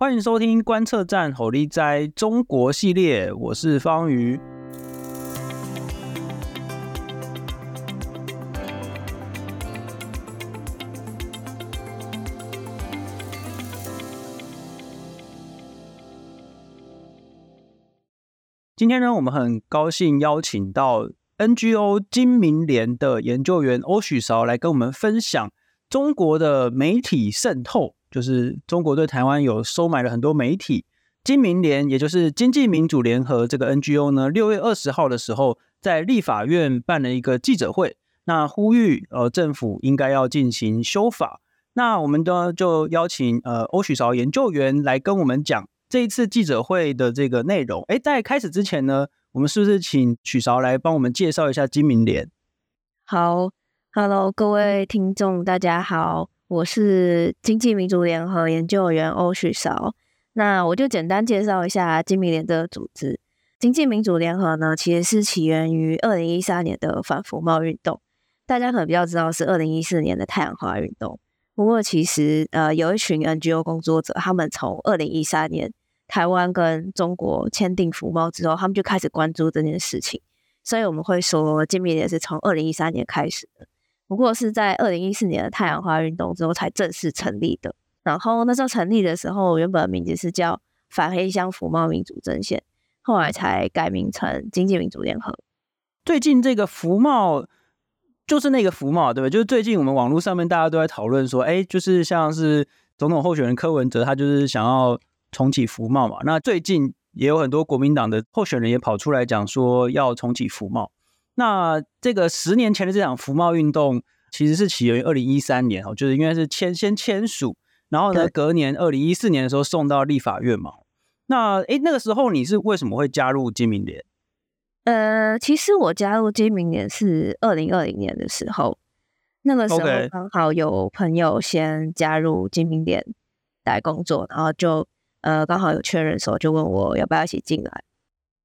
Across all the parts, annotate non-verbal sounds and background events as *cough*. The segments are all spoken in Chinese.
欢迎收听观测站吼力哉中国系列，我是方瑜。今天呢，我们很高兴邀请到 NGO 金明联的研究员欧许韶来跟我们分享中国的媒体渗透。就是中国对台湾有收买了很多媒体，金明联也就是经济民主联合这个 NGO 呢，六月二十号的时候在立法院办了一个记者会，那呼吁呃政府应该要进行修法。那我们呢就邀请呃欧许韶研究员来跟我们讲这一次记者会的这个内容。诶，在开始之前呢，我们是不是请许韶来帮我们介绍一下金明联？好，Hello，各位听众，大家好。我是经济民主联合研究员欧旭韶，那我就简单介绍一下金明联这个组织。经济民主联合呢，其实是起源于二零一三年的反服贸运动，大家可能比较知道是二零一四年的太阳花运动。不过其实呃，有一群 NGO 工作者，他们从二零一三年台湾跟中国签订服贸之后，他们就开始关注这件事情，所以我们会说金明联是从二零一三年开始的。不过是在二零一四年的太阳花运动之后才正式成立的。然后那时候成立的时候，原本的名字是叫反黑箱服贸民主阵线，后来才改名成经济民主联合。最近这个服贸就是那个服贸，对不对？就是最近我们网络上面大家都在讨论说，哎，就是像是总统候选人柯文哲，他就是想要重启服贸嘛。那最近也有很多国民党的候选人也跑出来讲说要重启服贸。那这个十年前的这场服贸运动，其实是起源于二零一三年哦，就是应该是签先签署，然后呢，隔年二零一四年的时候送到立法院嘛。那诶，那个时候你是为什么会加入金明联？呃，其实我加入金明联是二零二零年的时候，那个时候刚好有朋友先加入金明联来工作，然后就呃刚好有确认的时候，就问我要不要一起进来。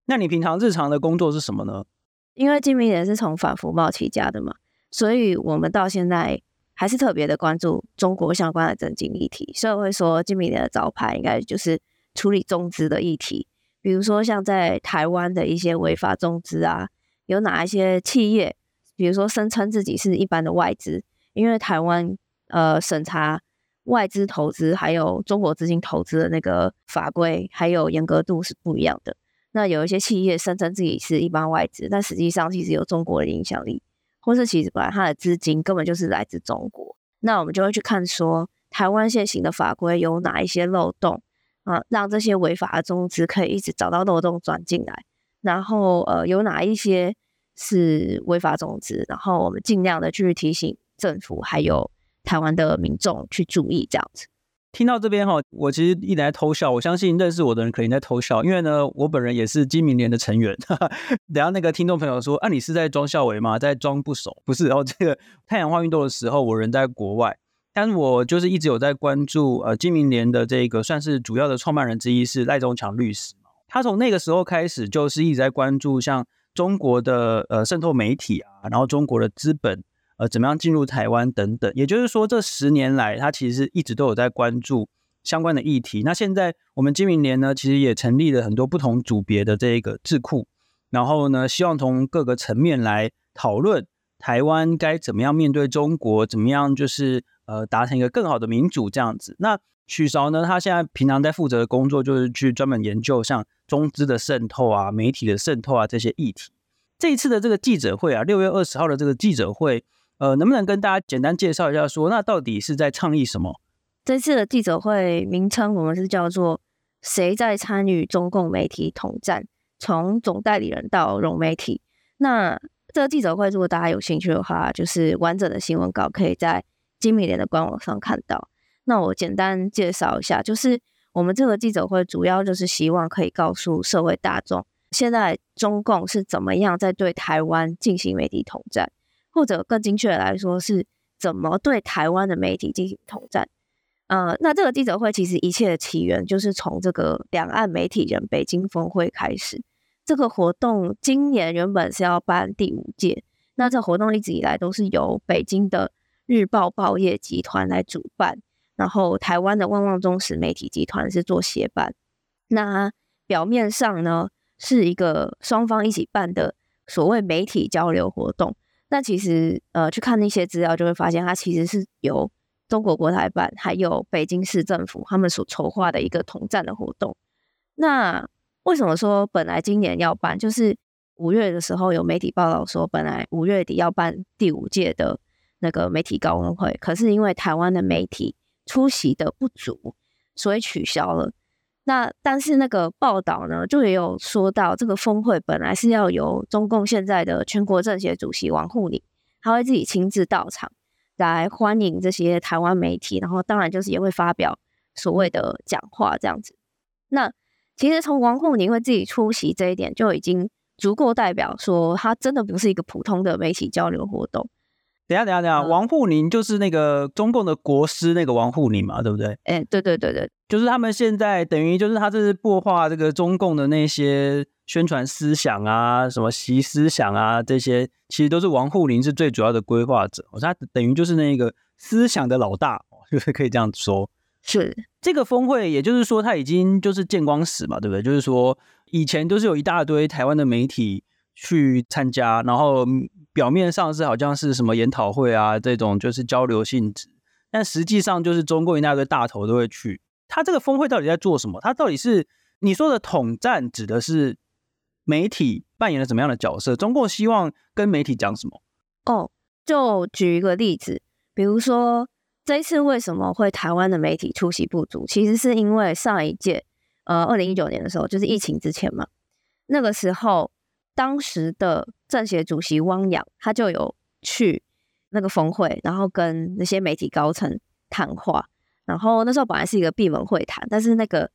那你平常日常的工作是什么呢？因为金明联是从反服贸起家的嘛，所以我们到现在还是特别的关注中国相关的政经议题。所以我会说，金明联的招牌应该就是处理中资的议题，比如说像在台湾的一些违法中资啊，有哪一些企业，比如说声称自己是一般的外资，因为台湾呃审查外资投资还有中国资金投资的那个法规还有严格度是不一样的。那有一些企业声称自己是一般外资，但实际上其实有中国的影响力，或是其实本来它的资金根本就是来自中国。那我们就会去看说，台湾现行的法规有哪一些漏洞啊，让这些违法的中资可以一直找到漏洞钻进来。然后呃，有哪一些是违法中资，然后我们尽量的去提醒政府还有台湾的民众去注意这样子。听到这边哈，我其实一直在偷笑。我相信认识我的人肯定在偷笑，因为呢，我本人也是金明联的成员。*laughs* 等下那个听众朋友说，啊，你是在装孝伟吗？在装不熟？不是。然后这个太阳花运动的时候，我人在国外，但是我就是一直有在关注呃金明联的这个算是主要的创办人之一是赖中强律师。他从那个时候开始就是一直在关注像中国的呃渗透媒体啊，然后中国的资本。呃，怎么样进入台湾等等，也就是说，这十年来，他其实一直都有在关注相关的议题。那现在我们金明联呢，其实也成立了很多不同组别的这一个智库，然后呢，希望从各个层面来讨论台湾该怎么样面对中国，怎么样就是呃达成一个更好的民主这样子。那许韶呢，他现在平常在负责的工作就是去专门研究像中资的渗透啊、媒体的渗透啊这些议题。这一次的这个记者会啊，六月二十号的这个记者会。呃，能不能跟大家简单介绍一下说，那到底是在倡议什么？这次的记者会名称我们是叫做“谁在参与中共媒体统战？从总代理人到融媒体”。那这个记者会，如果大家有兴趣的话，就是完整的新闻稿可以在金米联的官网上看到。那我简单介绍一下，就是我们这个记者会主要就是希望可以告诉社会大众，现在中共是怎么样在对台湾进行媒体统战。或者更精确的来说，是怎么对台湾的媒体进行统战？呃，那这个记者会其实一切的起源就是从这个两岸媒体人北京峰会开始。这个活动今年原本是要办第五届，那这活动一直以来都是由北京的日报报业集团来主办。然后台湾的旺旺中时媒体集团是做协办。那表面上呢，是一个双方一起办的所谓媒体交流活动。那其实呃，去看那些资料就会发现，它其实是由中国国台办还有北京市政府他们所筹划的一个统战的活动。那为什么说本来今年要办？就是五月的时候有媒体报道说，本来五月底要办第五届的那个媒体高峰会，可是因为台湾的媒体出席的不足，所以取消了。那但是那个报道呢，就也有说到，这个峰会本来是要由中共现在的全国政协主席王沪宁，他会自己亲自到场来欢迎这些台湾媒体，然后当然就是也会发表所谓的讲话这样子。那其实从王沪宁会自己出席这一点，就已经足够代表说，他真的不是一个普通的媒体交流活动。等下，等下，等下，王沪宁就是那个中共的国师，那个王沪宁嘛，对不对？哎、欸，对对对对，就是他们现在等于就是他这是破化这个中共的那些宣传思想啊，什么习思想啊，这些其实都是王沪宁是最主要的规划者，他等于就是那个思想的老大，就是可以这样说。是这个峰会，也就是说他已经就是见光死嘛，对不对？就是说以前都是有一大堆台湾的媒体去参加，然后。表面上是好像是什么研讨会啊，这种就是交流性质，但实际上就是中共一大堆大头都会去。他这个峰会到底在做什么？他到底是你说的统战，指的是媒体扮演了什么样的角色？中共希望跟媒体讲什么？哦，就举一个例子，比如说这一次为什么会台湾的媒体出席不足？其实是因为上一届，呃，二零一九年的时候，就是疫情之前嘛，那个时候。当时的政协主席汪洋，他就有去那个峰会，然后跟那些媒体高层谈话。然后那时候本来是一个闭门会谈，但是那个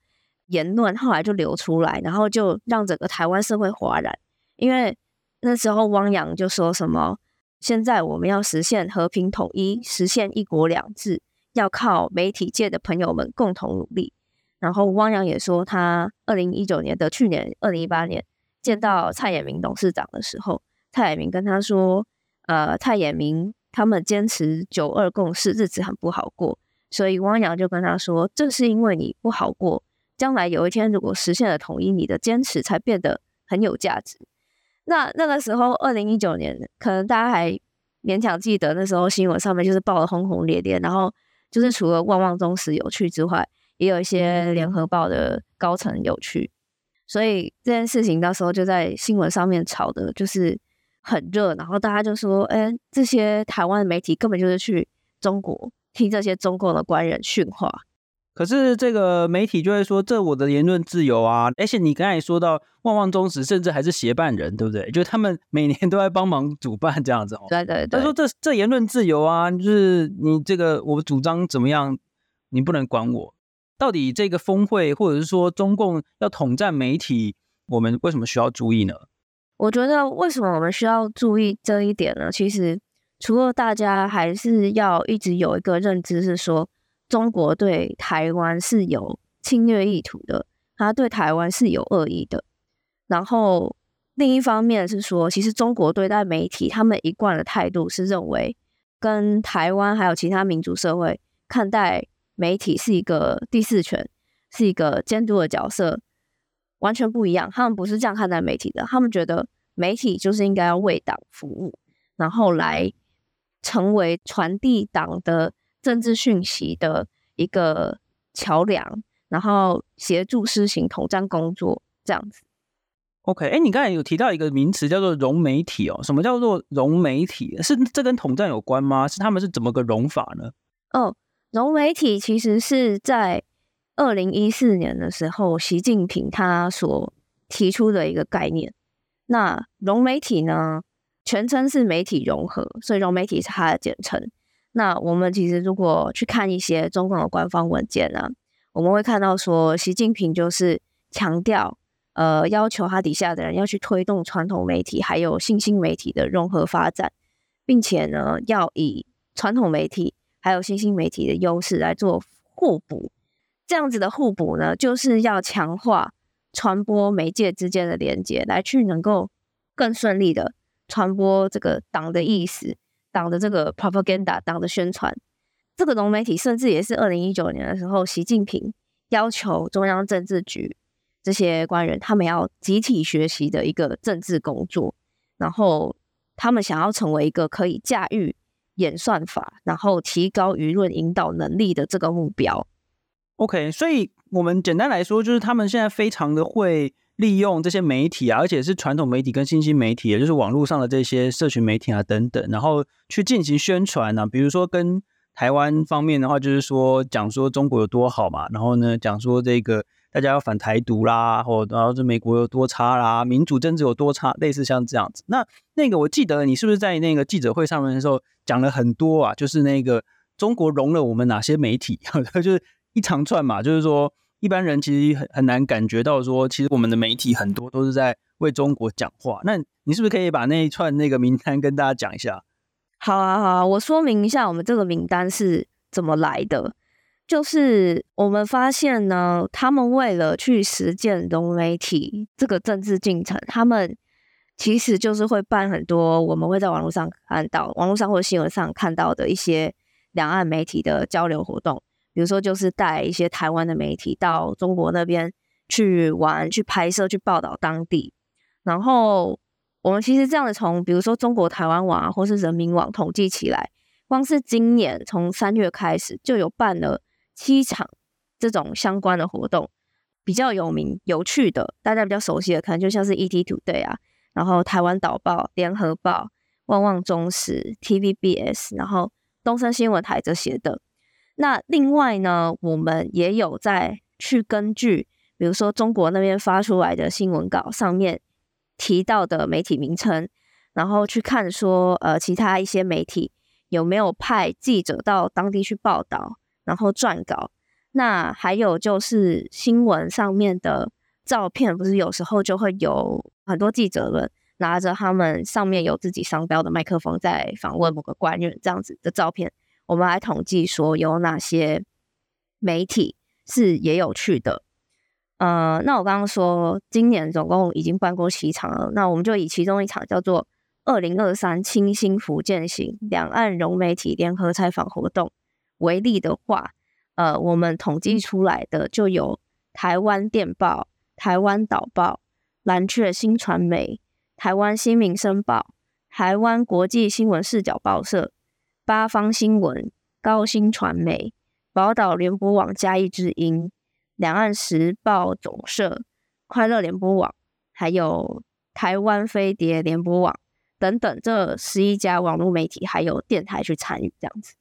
言论后来就流出来，然后就让整个台湾社会哗然。因为那时候汪洋就说什么：“现在我们要实现和平统一，实现一国两制，要靠媒体界的朋友们共同努力。”然后汪洋也说，他二零一九年的去年二零一八年。见到蔡衍明董事长的时候，蔡衍明跟他说：“呃，蔡衍明他们坚持九二共识，日子很不好过。”所以汪洋就跟他说：“正是因为你不好过，将来有一天如果实现了统一，你的坚持才变得很有价值。”那那个时候，二零一九年，可能大家还勉强记得，那时候新闻上面就是报得轰轰烈烈，然后就是除了旺旺中时有趣之外，也有一些联合报的高层有趣。所以这件事情到时候就在新闻上面炒的，就是很热，然后大家就说：“哎，这些台湾的媒体根本就是去中国听这些中共的官员训话。”可是这个媒体就会说：“这我的言论自由啊！”而且你刚才也说到旺旺中时，甚至还是协办人，对不对？就他们每年都在帮忙主办这样子。对对对。他说：“这这言论自由啊，就是你这个我主张怎么样，你不能管我。”到底这个峰会，或者是说中共要统战媒体，我们为什么需要注意呢？我觉得为什么我们需要注意这一点呢？其实除了大家还是要一直有一个认知，是说中国对台湾是有侵略意图的，他对台湾是有恶意的。然后另一方面是说，其实中国对待媒体，他们一贯的态度是认为跟台湾还有其他民主社会看待。媒体是一个第四权，是一个监督的角色，完全不一样。他们不是这样看待媒体的，他们觉得媒体就是应该要为党服务，然后来成为传递党的政治讯息的一个桥梁，然后协助施行统战工作这样子。OK，哎，你刚才有提到一个名词叫做“融媒体”哦，什么叫做融媒体？是这跟统战有关吗？是他们是怎么个融法呢？哦。融媒体其实是在二零一四年的时候，习近平他所提出的一个概念。那融媒体呢，全称是媒体融合，所以融媒体是它的简称。那我们其实如果去看一些中共的官方文件呢，我们会看到说，习近平就是强调，呃，要求他底下的人要去推动传统媒体还有新兴媒体的融合发展，并且呢，要以传统媒体。还有新兴媒体的优势来做互补，这样子的互补呢，就是要强化传播媒介之间的连接，来去能够更顺利的传播这个党的意思、党的这个 propaganda、党的宣传。这个融媒体甚至也是二零一九年的时候，习近平要求中央政治局这些官员，他们要集体学习的一个政治工作，然后他们想要成为一个可以驾驭演算法，然后提高舆论引导能力的这个目标。OK，所以我们简单来说，就是他们现在非常的会利用这些媒体啊，而且是传统媒体跟新兴媒体，也就是网络上的这些社群媒体啊等等，然后去进行宣传啊。比如说跟台湾方面的话，就是说讲说中国有多好嘛，然后呢讲说这个大家要反台独啦，或然后这美国有多差啦，民主政治有多差，类似像这样子。那那个我记得你是不是在那个记者会上面的时候讲了很多啊？就是那个中国融了我们哪些媒体，*laughs* 就是。一长串嘛，就是说一般人其实很很难感觉到说，其实我们的媒体很多都是在为中国讲话。那你是不是可以把那一串那个名单跟大家讲一下？好啊，好啊，我说明一下我们这个名单是怎么来的。就是我们发现呢，他们为了去实践融媒体这个政治进程，他们其实就是会办很多我们会在网络上看到、网络上或者新闻上看到的一些两岸媒体的交流活动。比如说，就是带一些台湾的媒体到中国那边去玩、去拍摄、去报道当地。然后我们其实这样子从，比如说中国台湾网啊，或是人民网统计起来，光是今年从三月开始就有办了七场这种相关的活动，比较有名、有趣的，大家比较熟悉的，可能就像是 ET Today 啊，然后台湾导报、联合报、旺旺中时、TVBS，然后东森新闻台这些的。那另外呢，我们也有在去根据，比如说中国那边发出来的新闻稿上面提到的媒体名称，然后去看说，呃，其他一些媒体有没有派记者到当地去报道，然后撰稿。那还有就是新闻上面的照片，不是有时候就会有很多记者们拿着他们上面有自己商标的麦克风在访问某个官员这样子的照片。我们来统计说有哪些媒体是也有去的，呃，那我刚刚说今年总共已经办过七场了，那我们就以其中一场叫做“二零二三清新福建行两岸融媒体联合采访活动”为例的话，呃，我们统计出来的就有台湾电报、台湾导报、蓝雀新传媒、台湾新民生报、台湾国际新闻视角报社。八方新闻、高新传媒、宝岛联播网嘉义之音、两岸时报总社、快乐联播网，还有台湾飞碟联播网等等，这十一家网络媒体还有电台去参与这样子。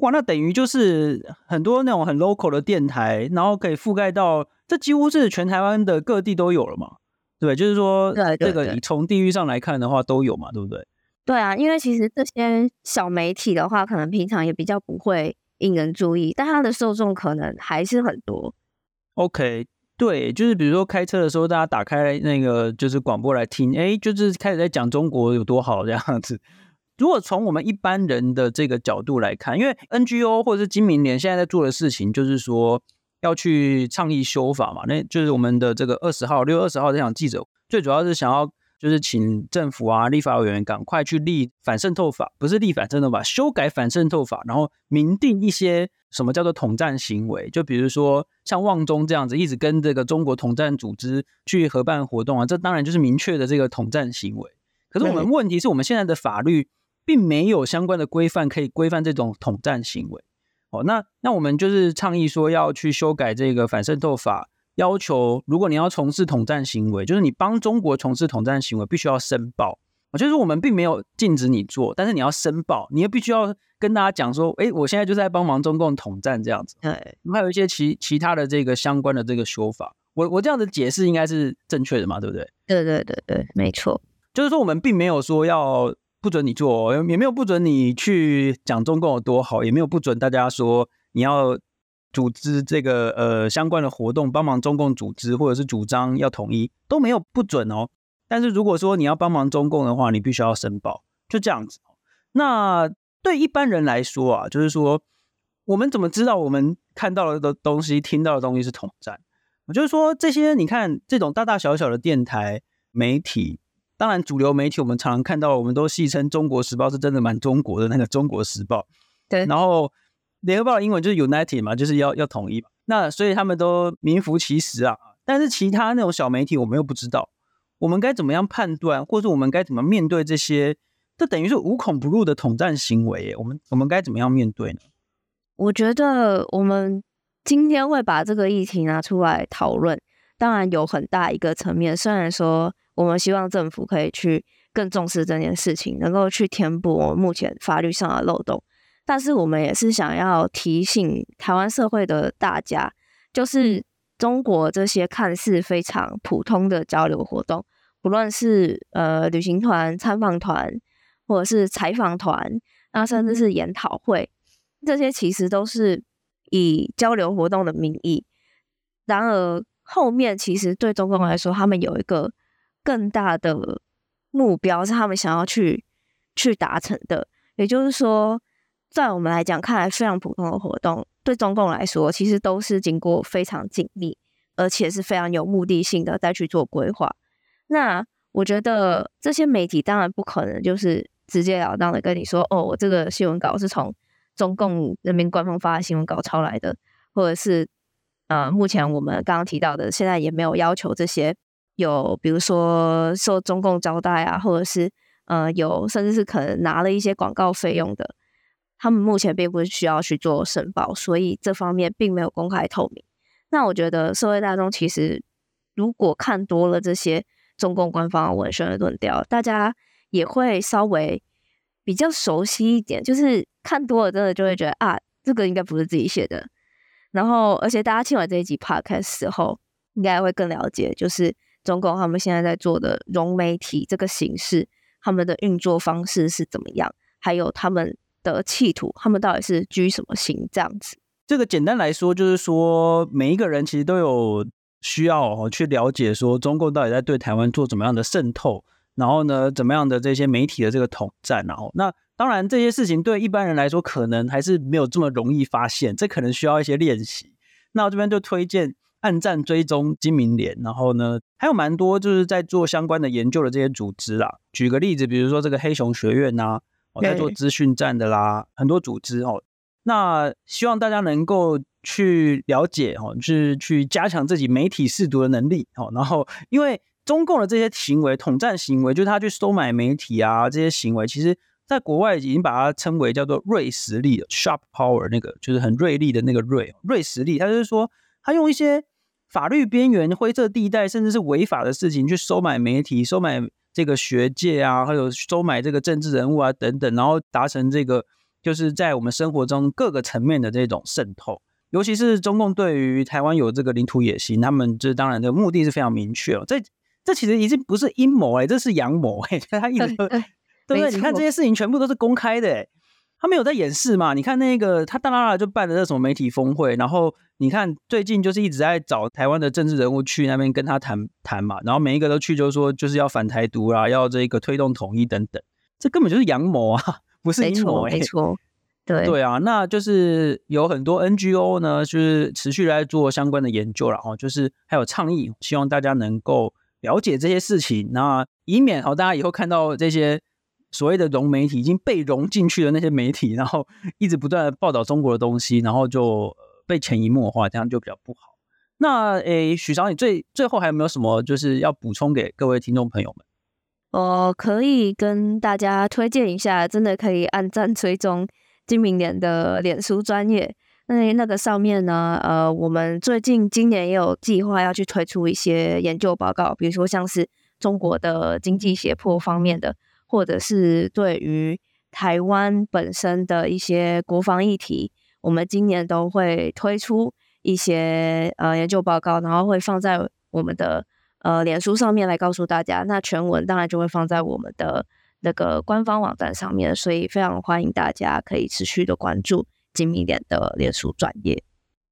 哇，那等于就是很多那种很 local 的电台，然后可以覆盖到，这几乎是全台湾的各地都有了嘛？对，就是说，这个你从地域上来看的话，都有嘛，对不对？对啊，因为其实这些小媒体的话，可能平常也比较不会引人注意，但它的受众可能还是很多。OK，对，就是比如说开车的时候，大家打开那个就是广播来听，哎，就是开始在讲中国有多好这样子。如果从我们一般人的这个角度来看，因为 NGO 或者是金明联现在在做的事情，就是说要去倡议修法嘛，那就是我们的这个二十号六月二十号这场记者，最主要是想要。就是请政府啊，立法委员赶快去立反渗透法，不是立反渗透法，修改反渗透法，然后明定一些什么叫做统战行为。就比如说像旺中这样子，一直跟这个中国统战组织去合办活动啊，这当然就是明确的这个统战行为。可是我们问题是我们现在的法律并没有相关的规范可以规范这种统战行为。哦，那那我们就是倡议说要去修改这个反渗透法。要求，如果你要从事统战行为，就是你帮中国从事统战行为，必须要申报。就是我们并没有禁止你做，但是你要申报，你也必须要跟大家讲说，哎，我现在就是在帮忙中共统战这样子。对，还有一些其其他的这个相关的这个说法，我我这样子解释应该是正确的嘛，对不对？对对对对，没错。就是说我们并没有说要不准你做，也没有不准你去讲中共有多好，也没有不准大家说你要。组织这个呃相关的活动，帮忙中共组织，或者是主张要统一，都没有不准哦。但是如果说你要帮忙中共的话，你必须要申报，就这样子。那对一般人来说啊，就是说我们怎么知道我们看到了的东西、听到的东西是统战？我就是说这些你看这种大大小小的电台媒体，当然主流媒体我们常常看到，我们都戏称《中国时报》是真的蛮中国的那个《中国时报》。*laughs* 对，然后。联合报的英文就是 United 嘛，就是要要统一嘛。那所以他们都名副其实啊。但是其他那种小媒体，我们又不知道，我们该怎么样判断，或者我们该怎么面对这些？这等于是无孔不入的统战行为。我们我们该怎么样面对呢？我觉得我们今天会把这个议题拿出来讨论，当然有很大一个层面。虽然说我们希望政府可以去更重视这件事情，能够去填补我们目前法律上的漏洞，但是我们也是想要提醒台湾社会的大家，就是中国这些看似非常普通的交流活动，不论是呃旅行团、参访团，或者是采访团，那甚至是研讨会。这些其实都是以交流活动的名义，然而后面其实对中共来说，他们有一个更大的目标，是他们想要去去达成的。也就是说，在我们来讲看来非常普通的活动，对中共来说，其实都是经过非常紧密，而且是非常有目的性的再去做规划。那我觉得这些媒体当然不可能就是直截了当的跟你说，哦，我这个新闻稿是从。中共人民官方发的新闻稿抄来的，或者是呃，目前我们刚刚提到的，现在也没有要求这些有，比如说受中共招待啊，或者是呃有，甚至是可能拿了一些广告费用的，他们目前并不是需要去做申报，所以这方面并没有公开透明。那我觉得社会大众其实如果看多了这些中共官方文宣的论调，大家也会稍微比较熟悉一点，就是。看多了，真的就会觉得啊，这个应该不是自己写的。然后，而且大家听完这一集 podcast 时候，应该会更了解，就是中共他们现在在做的融媒体这个形式，他们的运作方式是怎么样，还有他们的企图，他们到底是居什么心这样子。这个简单来说，就是说每一个人其实都有需要去了解，说中共到底在对台湾做怎么样的渗透，然后呢，怎么样的这些媒体的这个统战，然后那。当然，这些事情对一般人来说，可能还是没有这么容易发现，这可能需要一些练习。那我这边就推荐按赞追踪金明联，然后呢，还有蛮多就是在做相关的研究的这些组织啦。举个例子，比如说这个黑熊学院呐，我在做资讯战的啦，很多组织哦。那希望大家能够去了解哦，去去加强自己媒体试读的能力哦。然后，因为中共的这些行为，统战行为，就是他去收买媒体啊，这些行为其实。在国外已经把它称为叫做锐实力 （sharp power），那个就是很锐利的那个锐，锐实力。他就是说，他用一些法律边缘、灰色地带，甚至是违法的事情去收买媒体、收买这个学界啊，还有收买这个政治人物啊等等，然后达成这个就是在我们生活中各个层面的这种渗透。尤其是中共对于台湾有这个领土野心，他们这当然的目的是非常明确哦。这这其实已经不是阴谋哎，这是阳谋哎，*laughs* 他一直。对不对？你看这些事情全部都是公开的，诶，他没有在掩饰嘛？你看那个他大剌剌就办的那什么媒体峰会，然后你看最近就是一直在找台湾的政治人物去那边跟他谈谈嘛，然后每一个都去就是说就是要反台独啊，要这个推动统一等等，这根本就是阳谋啊，不是阴谋，没错，对对啊，那就是有很多 NGO 呢，就是持续在做相关的研究了哦，就是还有倡议，希望大家能够了解这些事情，那以免哦大家以后看到这些。所谓的融媒体已经被融进去的那些媒体，然后一直不断的报道中国的东西，然后就被潜移默化，这样就比较不好。那诶，许长，你最最后还有没有什么就是要补充给各位听众朋友们？我可以跟大家推荐一下，真的可以按赞追踪今明年的脸书专业。那那个上面呢，呃，我们最近今年也有计划要去推出一些研究报告，比如说像是中国的经济胁迫方面的。或者是对于台湾本身的一些国防议题，我们今年都会推出一些呃研究报告，然后会放在我们的呃脸书上面来告诉大家。那全文当然就会放在我们的那个官方网站上面，所以非常欢迎大家可以持续的关注今明联的脸书专页。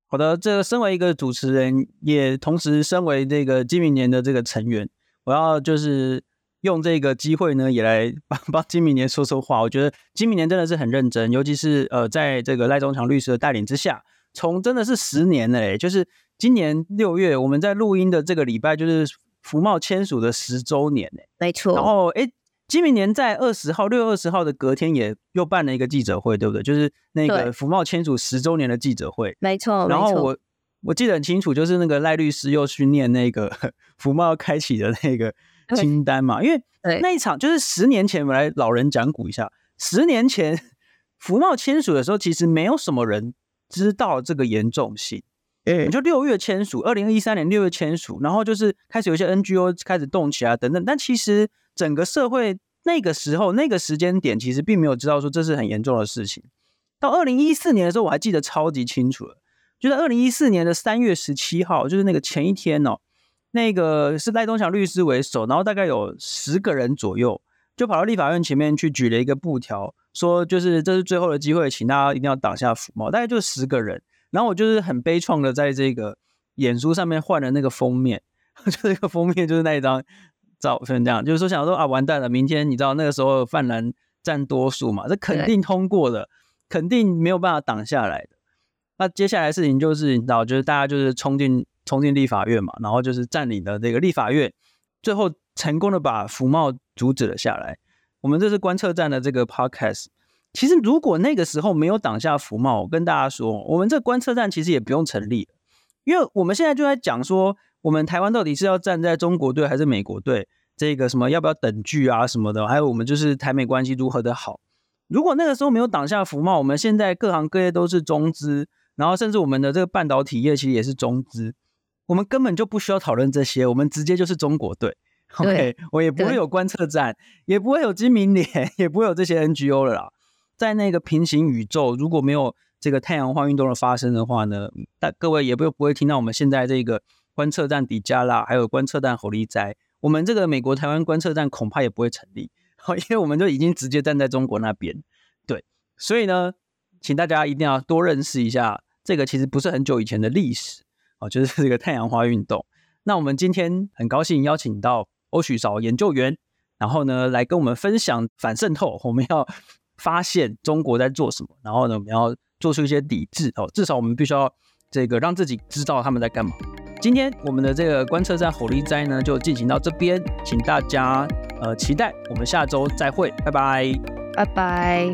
好的，这身为一个主持人，也同时身为这个今明年的这个成员，我要就是。用这个机会呢，也来帮 *laughs* 帮金明年说说话。我觉得金明年真的是很认真，尤其是呃，在这个赖中强律师的带领之下，从真的是十年了诶，就是今年六月我们在录音的这个礼拜，就是福茂签署的十周年诶，没错。然后哎，金明年在二十号，六月二十号的隔天也又办了一个记者会，对不对？就是那个福茂签署十周年的记者会。没错，然后我我记得很清楚，就是那个赖律师又去念那个服贸要开启的那个 *laughs* 清单嘛，因为那一场就是十年前，我来老人讲古一下，十年前福茂签署的时候，其实没有什么人知道这个严重性。你就六月签署，二零一三年六月签署，然后就是开始有一些 NGO 开始动起来等等，但其实整个社会那个时候那个时间点，其实并没有知道说这是很严重的事情。到二零一四年的时候，我还记得超级清楚了，就在二零一四年的三月十七号，就是那个前一天哦，那个是赖东强律师为首，然后大概有十个人左右，就跑到立法院前面去举了一个布条，说就是这是最后的机会，请大家一定要挡下服贸，大概就十个人。然后我就是很悲怆的，在这个演书上面换了那个封面，*laughs* 就这个封面就是那一张照片，这样就是说想说啊，完蛋了，明天你知道那个时候泛蓝占多数嘛，这肯定通过的，肯定没有办法挡下来的。那接下来的事情就是你知道，就是大家就是冲进冲进立法院嘛，然后就是占领了这个立法院，最后成功的把服贸阻止了下来。我们这是观测站的这个 podcast。其实，如果那个时候没有挡下服贸，我跟大家说，我们这观测站其实也不用成立，因为我们现在就在讲说，我们台湾到底是要站在中国队还是美国队？这个什么要不要等距啊什么的，还有我们就是台美关系如何的好。如果那个时候没有挡下服贸，我们现在各行各业都是中资，然后甚至我们的这个半导体业其实也是中资，我们根本就不需要讨论这些，我们直接就是中国队。*laughs* OK，我也不会有观测站，也不会有金明联，*laughs* 也不会有这些 NGO 了啦。在那个平行宇宙，如果没有这个太阳花运动的发生的话呢，但各位也不不会听到我们现在这个观测站底加啦，还有观测站侯立斋，我们这个美国台湾观测站恐怕也不会成立，*laughs* 因为我们就已经直接站在中国那边。对，所以呢，请大家一定要多认识一下这个其实不是很久以前的历史哦，就是这个太阳花运动。那我们今天很高兴邀请到欧许韶研究员，然后呢来跟我们分享反渗透，我们要。发现中国在做什么，然后呢，我们要做出一些抵制哦。至少我们必须要这个让自己知道他们在干嘛。今天我们的这个观测站火力灾呢，就进行到这边，请大家呃期待我们下周再会，拜拜，拜拜。